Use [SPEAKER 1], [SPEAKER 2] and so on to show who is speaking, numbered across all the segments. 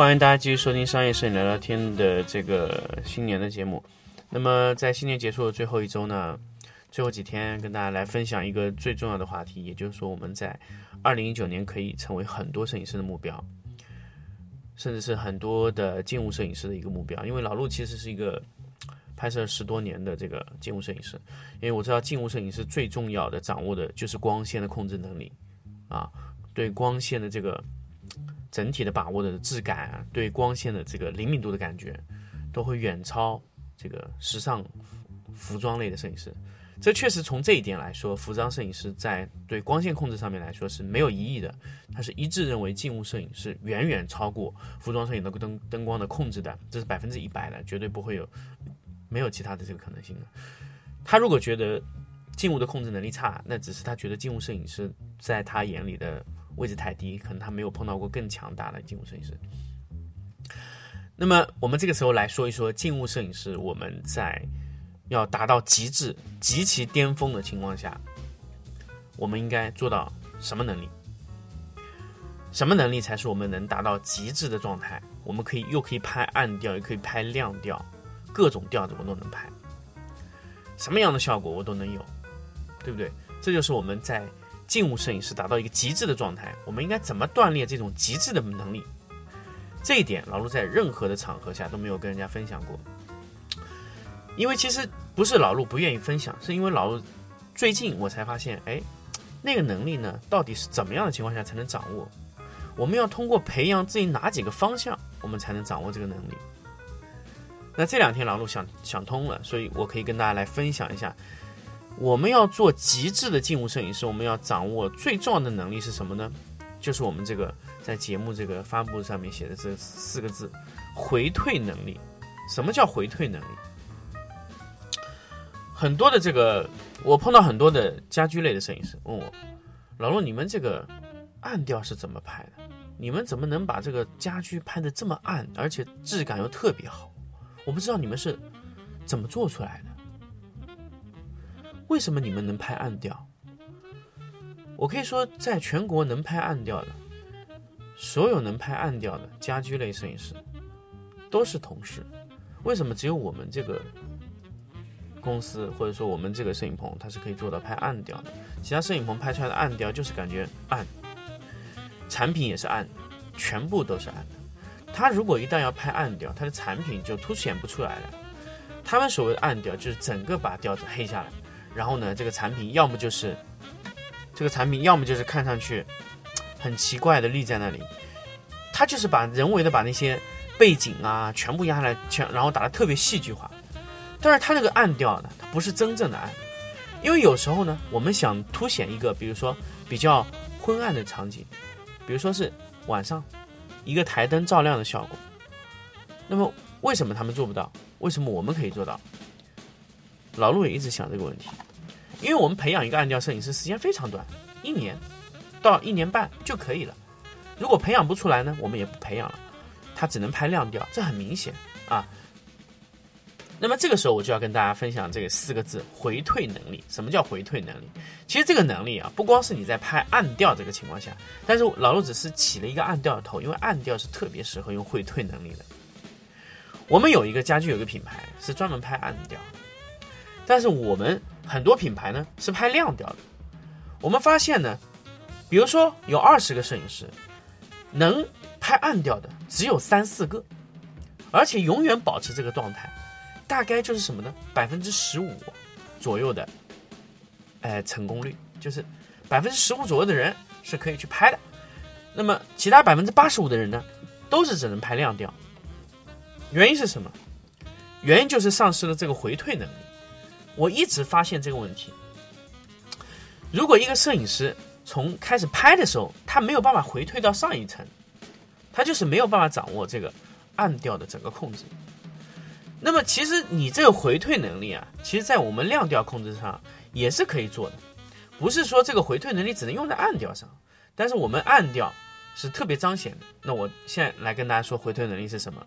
[SPEAKER 1] 欢迎大家继续收听商业摄影聊聊天的这个新年的节目。那么在新年结束的最后一周呢，最后几天跟大家来分享一个最重要的话题，也就是说我们在二零一九年可以成为很多摄影师的目标，甚至是很多的静物摄影师的一个目标。因为老陆其实是一个拍摄十多年的这个静物摄影师，因为我知道静物摄影师最重要的掌握的就是光线的控制能力啊，对光线的这个。整体的把握的质感啊，对光线的这个灵敏度的感觉，都会远超这个时尚服装类的摄影师。这确实从这一点来说，服装摄影师在对光线控制上面来说是没有疑义的。他是一致认为静物摄影是远远超过服装摄影的灯灯光的控制的，这是百分之一百的，绝对不会有没有其他的这个可能性的。他如果觉得静物的控制能力差，那只是他觉得静物摄影师在他眼里的。位置太低，可能他没有碰到过更强大的静物摄影师。那么，我们这个时候来说一说静物摄影师，我们在要达到极致、极其巅峰的情况下，我们应该做到什么能力？什么能力才是我们能达到极致的状态？我们可以又可以拍暗调，也可以拍亮调，各种调子我都能拍，什么样的效果我都能有，对不对？这就是我们在。静物摄影师达到一个极致的状态，我们应该怎么锻炼这种极致的能力？这一点老陆在任何的场合下都没有跟人家分享过，因为其实不是老陆不愿意分享，是因为老陆最近我才发现，哎，那个能力呢，到底是怎么样的情况下才能掌握？我们要通过培养自己哪几个方向，我们才能掌握这个能力？那这两天老陆想想通了，所以我可以跟大家来分享一下。我们要做极致的静物摄影师，我们要掌握最重要的能力是什么呢？就是我们这个在节目这个发布上面写的这四个字：回退能力。什么叫回退能力？很多的这个，我碰到很多的家居类的摄影师问我：“老陆，你们这个暗调是怎么拍的？你们怎么能把这个家居拍的这么暗，而且质感又特别好？我不知道你们是怎么做出来的。”为什么你们能拍暗调？我可以说，在全国能拍暗调的，所有能拍暗调的家居类摄影师都是同事。为什么只有我们这个公司，或者说我们这个摄影棚，它是可以做到拍暗调的？其他摄影棚拍出来的暗调就是感觉暗，产品也是暗，全部都是暗的。他如果一旦要拍暗调，他的产品就凸显不出来了。他们所谓的暗调，就是整个把调子黑下来。然后呢，这个产品要么就是这个产品，要么就是看上去很奇怪的立在那里。他就是把人为的把那些背景啊全部压下来，全然后打的特别戏剧化。但是他那个暗调呢，它不是真正的暗，因为有时候呢，我们想凸显一个，比如说比较昏暗的场景，比如说是晚上一个台灯照亮的效果。那么为什么他们做不到？为什么我们可以做到？老陆也一直想这个问题，因为我们培养一个暗调摄影师时间非常短，一年到一年半就可以了。如果培养不出来呢，我们也不培养了，他只能拍亮调，这很明显啊。那么这个时候我就要跟大家分享这个四个字：回退能力。什么叫回退能力？其实这个能力啊，不光是你在拍暗调这个情况下，但是老陆只是起了一个暗调的头，因为暗调是特别适合用回退能力的。我们有一个家具有一个品牌是专门拍暗调。但是我们很多品牌呢是拍亮调的，我们发现呢，比如说有二十个摄影师，能拍暗调的只有三四个，而且永远保持这个状态，大概就是什么呢？百分之十五左右的，哎，成功率就是百分之十五左右的人是可以去拍的，那么其他百分之八十五的人呢，都是只能拍亮调。原因是什么？原因就是丧失了这个回退能力。我一直发现这个问题。如果一个摄影师从开始拍的时候，他没有办法回退到上一层，他就是没有办法掌握这个暗调的整个控制。那么，其实你这个回退能力啊，其实在我们亮调控制上也是可以做的，不是说这个回退能力只能用在暗调上，但是我们暗调是特别彰显的。那我现在来跟大家说回退能力是什么，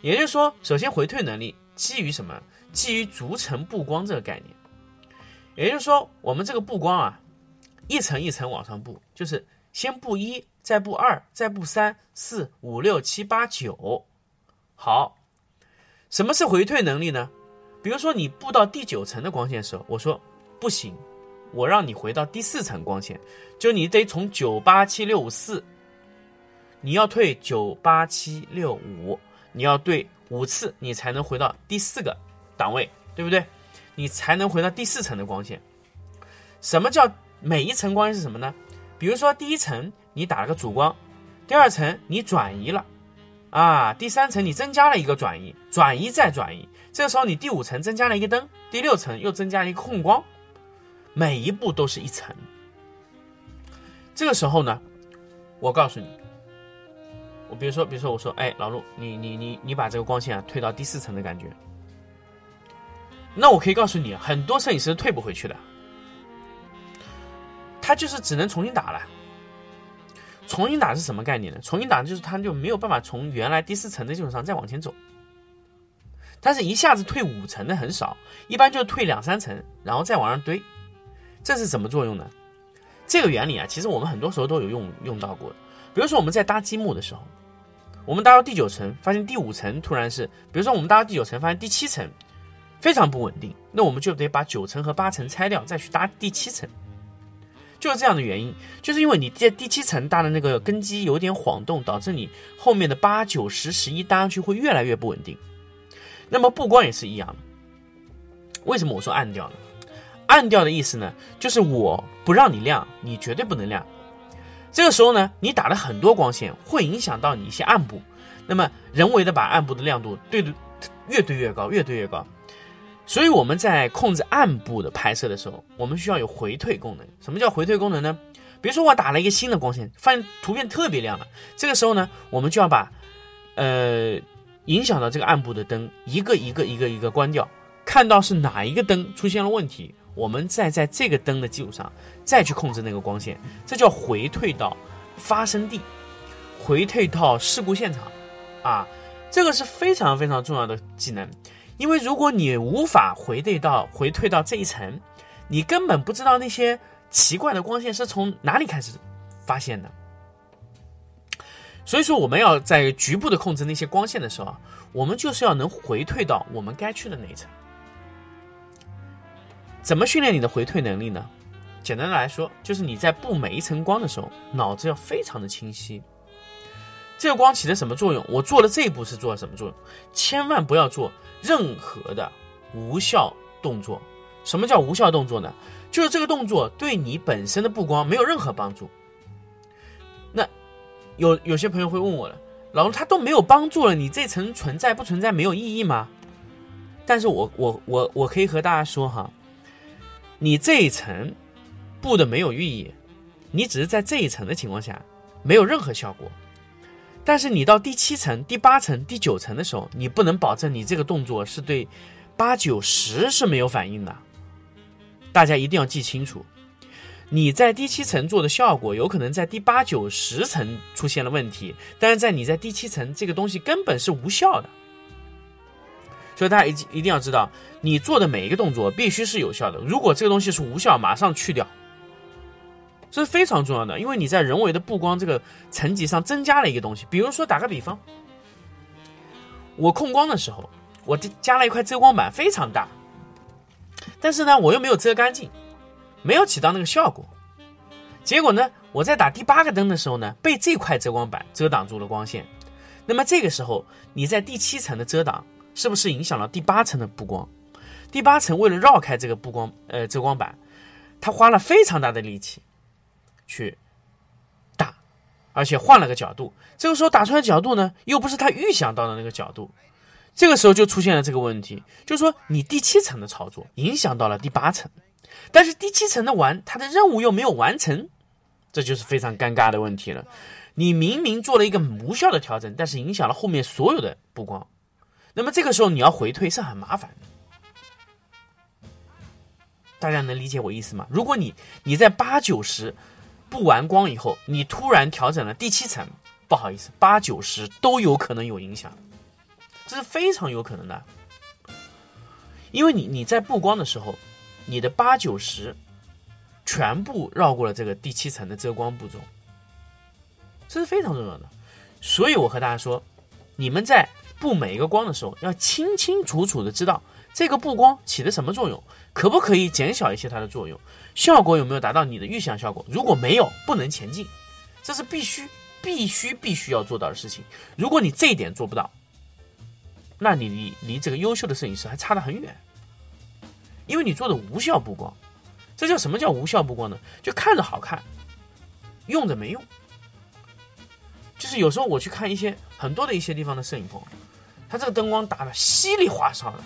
[SPEAKER 1] 也就是说，首先回退能力基于什么？基于逐层布光这个概念。也就是说，我们这个布光啊，一层一层往上布，就是先布一，再布二，再布三四五六七八九。好，什么是回退能力呢？比如说你布到第九层的光线的时候，我说不行，我让你回到第四层光线，就你得从九八七六五四，你要退九八七六五，你要对五次，你才能回到第四个档位，对不对？你才能回到第四层的光线。什么叫每一层光线是什么呢？比如说第一层你打了个主光，第二层你转移了，啊，第三层你增加了一个转移，转移再转移，这个时候你第五层增加了一个灯，第六层又增加了一个控光，每一步都是一层。这个时候呢，我告诉你，我比如说，比如说我说，哎，老陆，你你你你把这个光线啊推到第四层的感觉。那我可以告诉你，很多摄影师退不回去的，他就是只能重新打了。重新打是什么概念呢？重新打就是他就没有办法从原来第四层的基础上再往前走。但是一下子退五层的很少，一般就退两三层，然后再往上堆。这是什么作用呢？这个原理啊，其实我们很多时候都有用用到过。比如说我们在搭积木的时候，我们搭到第九层，发现第五层突然是，比如说我们搭到第九层，发现第七层。非常不稳定，那我们就得把九层和八层拆掉，再去搭第七层，就是这样的原因，就是因为你在第七层搭的那个根基有点晃动，导致你后面的八九十十一搭上去会越来越不稳定。那么布光也是一样，为什么我说暗掉呢？暗掉的意思呢，就是我不让你亮，你绝对不能亮。这个时候呢，你打了很多光线，会影响到你一些暗部，那么人为的把暗部的亮度对的越对越高，越对越高。所以我们在控制暗部的拍摄的时候，我们需要有回退功能。什么叫回退功能呢？比如说我打了一个新的光线，发现图片特别亮了，这个时候呢，我们就要把，呃，影响到这个暗部的灯一个一个一个一个关掉，看到是哪一个灯出现了问题，我们再在这个灯的基础上再去控制那个光线，这叫回退到发生地，回退到事故现场，啊，这个是非常非常重要的技能。因为如果你无法回退到回退到这一层，你根本不知道那些奇怪的光线是从哪里开始发现的。所以说，我们要在局部的控制那些光线的时候，我们就是要能回退到我们该去的那一层。怎么训练你的回退能力呢？简单的来说，就是你在布每一层光的时候，脑子要非常的清晰。这个光起的什么作用？我做了这一步是做了什么作用？千万不要做任何的无效动作。什么叫无效动作呢？就是这个动作对你本身的布光没有任何帮助。那有有些朋友会问我了，老师他都没有帮助了，你这层存在不存在没有意义吗？但是我我我我可以和大家说哈，你这一层布的没有寓意，你只是在这一层的情况下没有任何效果。但是你到第七层、第八层、第九层的时候，你不能保证你这个动作是对八九十是没有反应的。大家一定要记清楚，你在第七层做的效果，有可能在第八九十层出现了问题，但是在你在第七层这个东西根本是无效的。所以大家一一定要知道，你做的每一个动作必须是有效的。如果这个东西是无效，马上去掉。这是非常重要的，因为你在人为的布光这个层级上增加了一个东西。比如说，打个比方，我控光的时候，我加了一块遮光板，非常大，但是呢，我又没有遮干净，没有起到那个效果。结果呢，我在打第八个灯的时候呢，被这块遮光板遮挡住了光线。那么这个时候，你在第七层的遮挡，是不是影响了第八层的布光？第八层为了绕开这个布光呃遮光板，他花了非常大的力气。去打，而且换了个角度，这个时候打出来角度呢，又不是他预想到的那个角度，这个时候就出现了这个问题，就是说你第七层的操作影响到了第八层，但是第七层的完，它的任务又没有完成，这就是非常尴尬的问题了。你明明做了一个无效的调整，但是影响了后面所有的布光，那么这个时候你要回退是很麻烦的。大家能理解我意思吗？如果你你在八九十布完光以后，你突然调整了第七层，不好意思，八九十都有可能有影响。这是非常有可能的，因为你你在布光的时候，你的八九十全部绕过了这个第七层的遮光步骤，这是非常重要的。所以我和大家说，你们在布每一个光的时候，要清清楚楚的知道这个布光起的什么作用，可不可以减小一些它的作用，效果有没有达到你的预想效果？如果没有，不能前进，这是必须必须必须要做到的事情。如果你这一点做不到，那你离离这个优秀的摄影师还差得很远，因为你做的无效布光，这叫什么叫无效布光呢？就看着好看，用着没用。就是有时候我去看一些很多的一些地方的摄影棚，它这个灯光打的稀里哗哨的，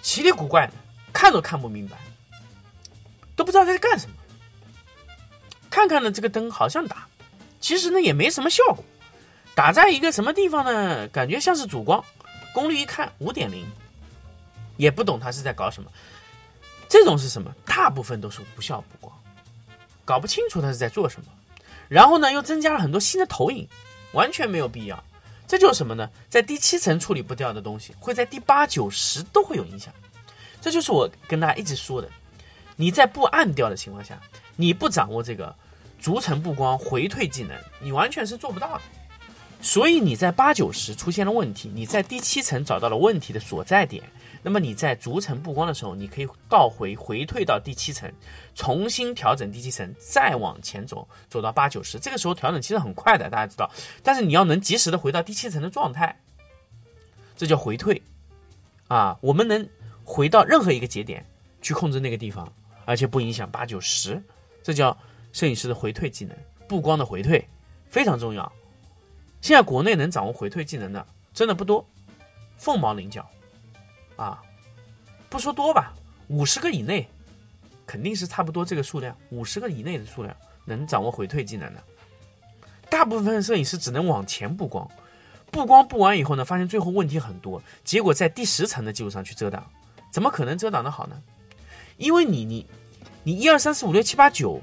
[SPEAKER 1] 奇里古怪的，看都看不明白，都不知道在干什么。看看呢，这个灯好像打，其实呢也没什么效果，打在一个什么地方呢？感觉像是主光。功率一看五点零，也不懂他是在搞什么。这种是什么？大部分都是无效补光，搞不清楚他是在做什么。然后呢，又增加了很多新的投影，完全没有必要。这就是什么呢？在第七层处理不掉的东西，会在第八九十都会有影响。这就是我跟大家一直说的：你在不按掉的情况下，你不掌握这个逐层布光回退技能，你完全是做不到的。所以你在八九十出现了问题，你在第七层找到了问题的所在点，那么你在逐层布光的时候，你可以倒回回退到第七层，重新调整第七层，再往前走，走到八九十。这个时候调整其实很快的，大家知道，但是你要能及时的回到第七层的状态，这叫回退啊。我们能回到任何一个节点去控制那个地方，而且不影响八九十，这叫摄影师的回退技能，布光的回退非常重要。现在国内能掌握回退技能的真的不多，凤毛麟角，啊，不说多吧，五十个以内，肯定是差不多这个数量，五十个以内的数量能掌握回退技能的，大部分摄影师只能往前布光，布光布完以后呢，发现最后问题很多，结果在第十层的基础上去遮挡，怎么可能遮挡的好呢？因为你你你一二三四五六七八九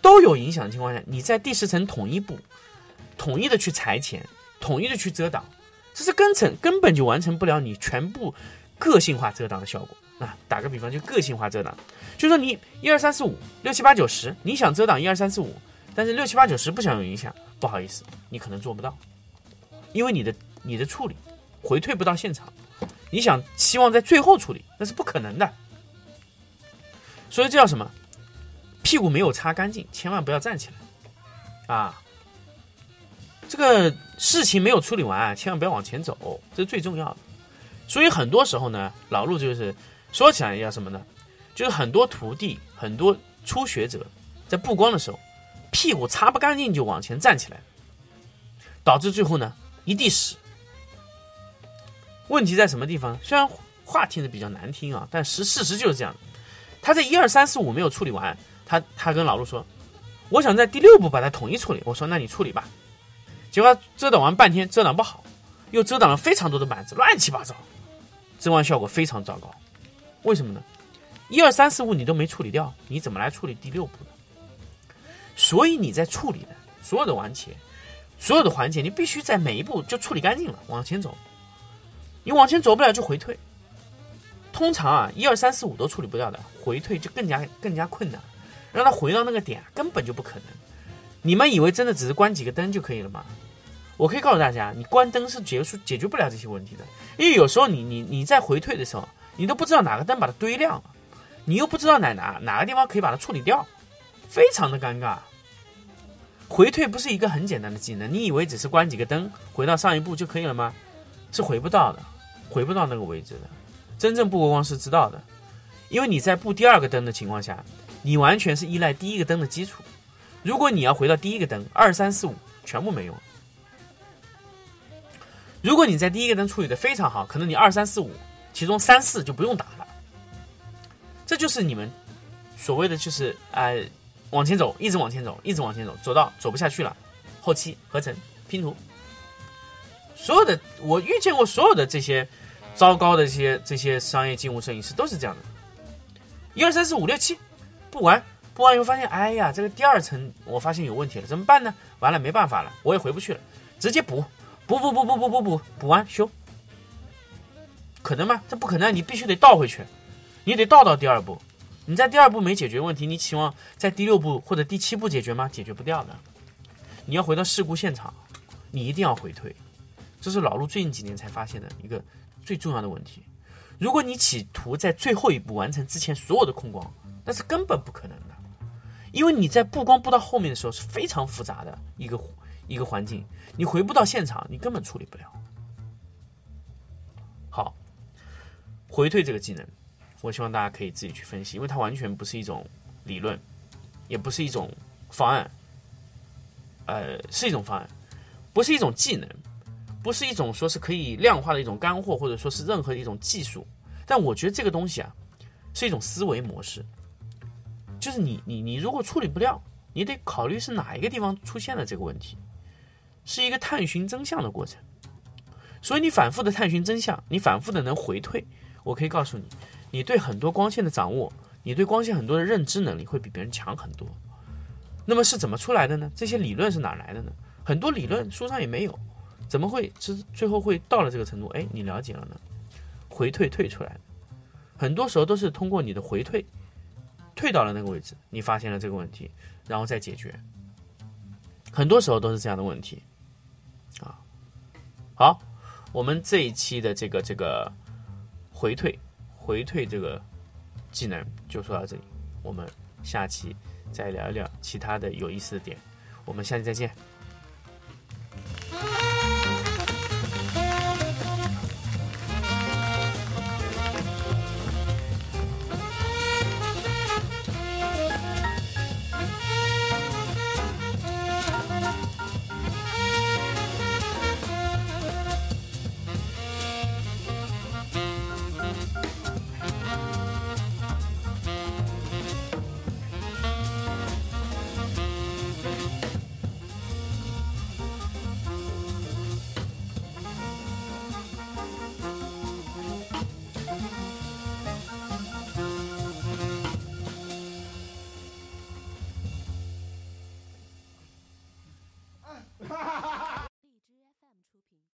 [SPEAKER 1] 都有影响的情况下，你在第十层统一布。统一的去裁剪，统一的去遮挡，这是根层根本就完成不了你全部个性化遮挡的效果啊！打个比方，就个性化遮挡，就说你一二三四五六七八九十，你想遮挡一二三四五，但是六七八九十不想有影响，不好意思，你可能做不到，因为你的你的处理回退不到现场，你想期望在最后处理，那是不可能的。所以这叫什么？屁股没有擦干净，千万不要站起来啊！这个事情没有处理完，千万不要往前走，这是最重要的。所以很多时候呢，老陆就是说起来要什么呢？就是很多徒弟、很多初学者在布光的时候，屁股擦不干净就往前站起来，导致最后呢一地屎。问题在什么地方？虽然话听着比较难听啊，但实事实就是这样。他在一二三四五没有处理完，他他跟老陆说：“我想在第六步把它统一处理。”我说：“那你处理吧。”结果遮挡完半天，遮挡不好，又遮挡了非常多的板子，乱七八糟，遮光效果非常糟糕。为什么呢？一二三四五你都没处理掉，你怎么来处理第六步呢？所以你在处理的所有的环节，所有的环节，你必须在每一步就处理干净了，往前走。你往前走不了就回退。通常啊，一二三四五都处理不掉的，回退就更加更加困难，让它回到那个点根本就不可能。你们以为真的只是关几个灯就可以了吗？我可以告诉大家，你关灯是结束解决不了这些问题的，因为有时候你你你在回退的时候，你都不知道哪个灯把它堆亮了，你又不知道哪哪哪个地方可以把它处理掉，非常的尴尬。回退不是一个很简单的技能，你以为只是关几个灯回到上一步就可以了吗？是回不到的，回不到那个位置的。真正布光是知道的，因为你在布第二个灯的情况下，你完全是依赖第一个灯的基础。如果你要回到第一个灯，二三四五全部没用。如果你在第一个灯处理的非常好，可能你二三四五，其中三四就不用打了。这就是你们所谓的就是呃往前走，一直往前走，一直往前走，走到走不下去了，后期合成拼图，所有的我遇见过所有的这些糟糕的这些这些商业静物摄影师都是这样的，一二三四五六七，不玩不玩以后发现，哎呀，这个第二层我发现有问题了，怎么办呢？完了没办法了，我也回不去了，直接补。补补补补补补补补完修，可能吗？这不可能，你必须得倒回去，你得倒到第二步。你在第二步没解决问题，你期望在第六步或者第七步解决吗？解决不掉的。你要回到事故现场，你一定要回退。这是老陆最近几年才发现的一个最重要的问题。如果你企图在最后一步完成之前所有的控光，那是根本不可能的，因为你在布光布到后面的时候是非常复杂的一个。一个环境，你回不到现场，你根本处理不了。好，回退这个技能，我希望大家可以自己去分析，因为它完全不是一种理论，也不是一种方案，呃，是一种方案，不是一种技能，不是一种说是可以量化的一种干货，或者说是任何一种技术。但我觉得这个东西啊，是一种思维模式，就是你你你如果处理不了，你得考虑是哪一个地方出现了这个问题。是一个探寻真相的过程，所以你反复的探寻真相，你反复的能回退。我可以告诉你，你对很多光线的掌握，你对光线很多的认知能力会比别人强很多。那么是怎么出来的呢？这些理论是哪来的呢？很多理论书上也没有，怎么会是最后会到了这个程度？哎，你了解了呢？回退退出来很多时候都是通过你的回退，退到了那个位置，你发现了这个问题，然后再解决。很多时候都是这样的问题。啊好，我们这一期的这个这个回退回退这个技能就说到这里，我们下期再聊一聊其他的有意思的点，我们下期再见。